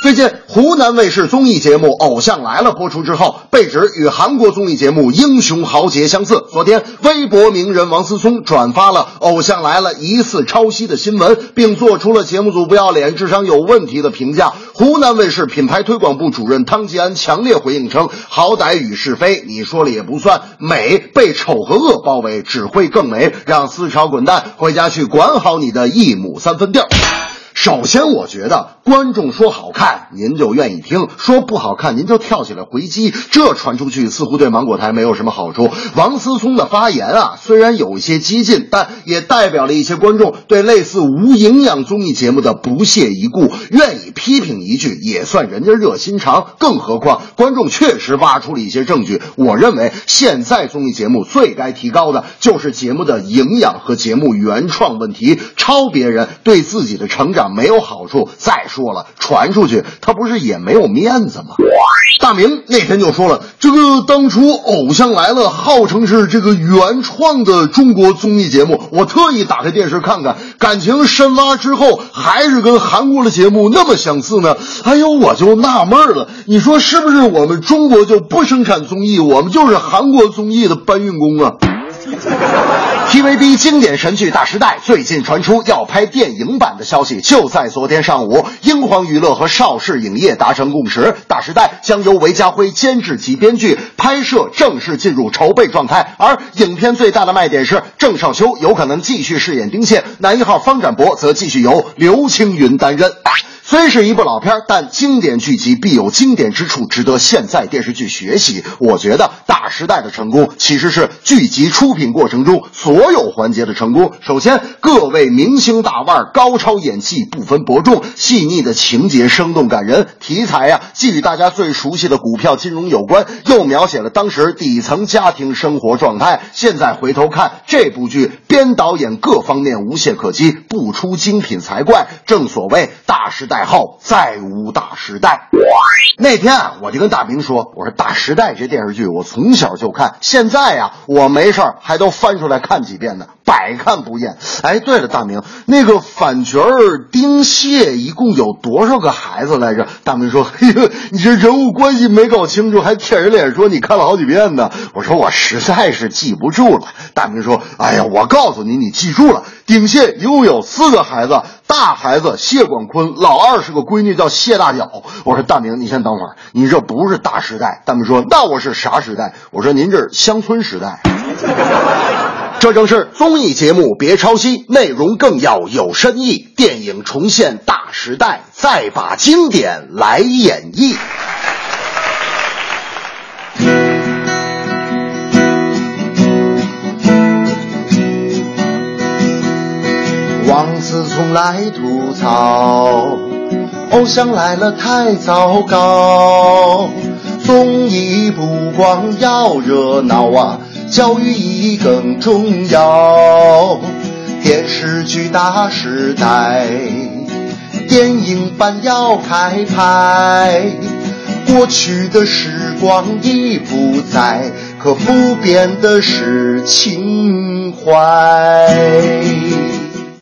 最近，湖南卫视综艺节目《偶像来了》播出之后，被指与韩国综艺节目《英雄豪杰》相似。昨天，微博名人王思聪转发了《偶像来了》疑似抄袭的新闻，并做出了节目组不要脸、智商有问题的评价。湖南卫视品牌推广部主任汤吉安强烈回应称：“好歹与是非，你说了也不算。美被丑和恶包围，只会更美。让思潮滚蛋，回家去管好你的一亩三分地儿。”首先，我觉得观众说好看，您就愿意听；说不好看，您就跳起来回击。这传出去，似乎对芒果台没有什么好处。王思聪的发言啊，虽然有一些激进，但也代表了一些观众对类似无营养综艺节目的不屑一顾，愿意批评一句，也算人家热心肠。更何况，观众确实挖出了一些证据。我认为，现在综艺节目最该提高的就是节目的营养和节目原创问题。抄别人对自己的成长。没有好处。再说说了，传出去他不是也没有面子吗？大明那天就说了，这个当初《偶像来了》号称是这个原创的中国综艺节目，我特意打开电视看看，感情深挖之后还是跟韩国的节目那么相似呢。哎呦，我就纳闷了，你说是不是我们中国就不生产综艺，我们就是韩国综艺的搬运工啊？TVB 经典神剧《大时代》最近传出要拍电影版的消息。就在昨天上午，英皇娱乐和邵氏影业达成共识，《大时代》将由韦家辉监制及编剧，拍摄正式进入筹备状态。而影片最大的卖点是郑少秋有可能继续饰演丁宪，男一号方展博则继续由刘青云担任。虽是一部老片，但经典剧集必有经典之处，值得现在电视剧学习。我觉得《大时代》的成功其实是剧集出品过程中所有环节的成功。首先，各位明星大腕高超演技，不分伯仲，细腻的情节生动感人。题材呀，既与大家最熟悉的股票金融有关，又描写了当时底层家庭生活状态。现在回头看这部剧，编导演各方面无懈可击，不出精品才怪。正所谓大时代。后再无大时代。那天啊，我就跟大明说：“我说《大时代》这电视剧，我从小就看，现在呀，我没事还都翻出来看几遍呢，百看不厌。”哎，对了，大明，那个反角儿丁蟹一共有多少个孩子来着？大明说：“嘿呦，你这人物关系没搞清楚，还舔人脸说你看了好几遍呢。”我说：“我实在是记不住了。”大明说：“哎呀，我告诉你，你记住了，丁蟹一共有四个孩子，大孩子谢广坤，老二是个闺女叫谢大脚。”我说：“大明，你先等。”会儿，你这不是大时代。大明说，那我是啥时代？我说，您这是乡村时代。这正是综艺节目别抄袭，内容更要有深意。电影重现大时代，再把经典来演绎。王思聪来吐槽。偶像来了太糟糕，综艺不光要热闹啊，教育意义更重要。电视剧大时代，电影版要开拍，过去的时光已不在，可不变的是情怀。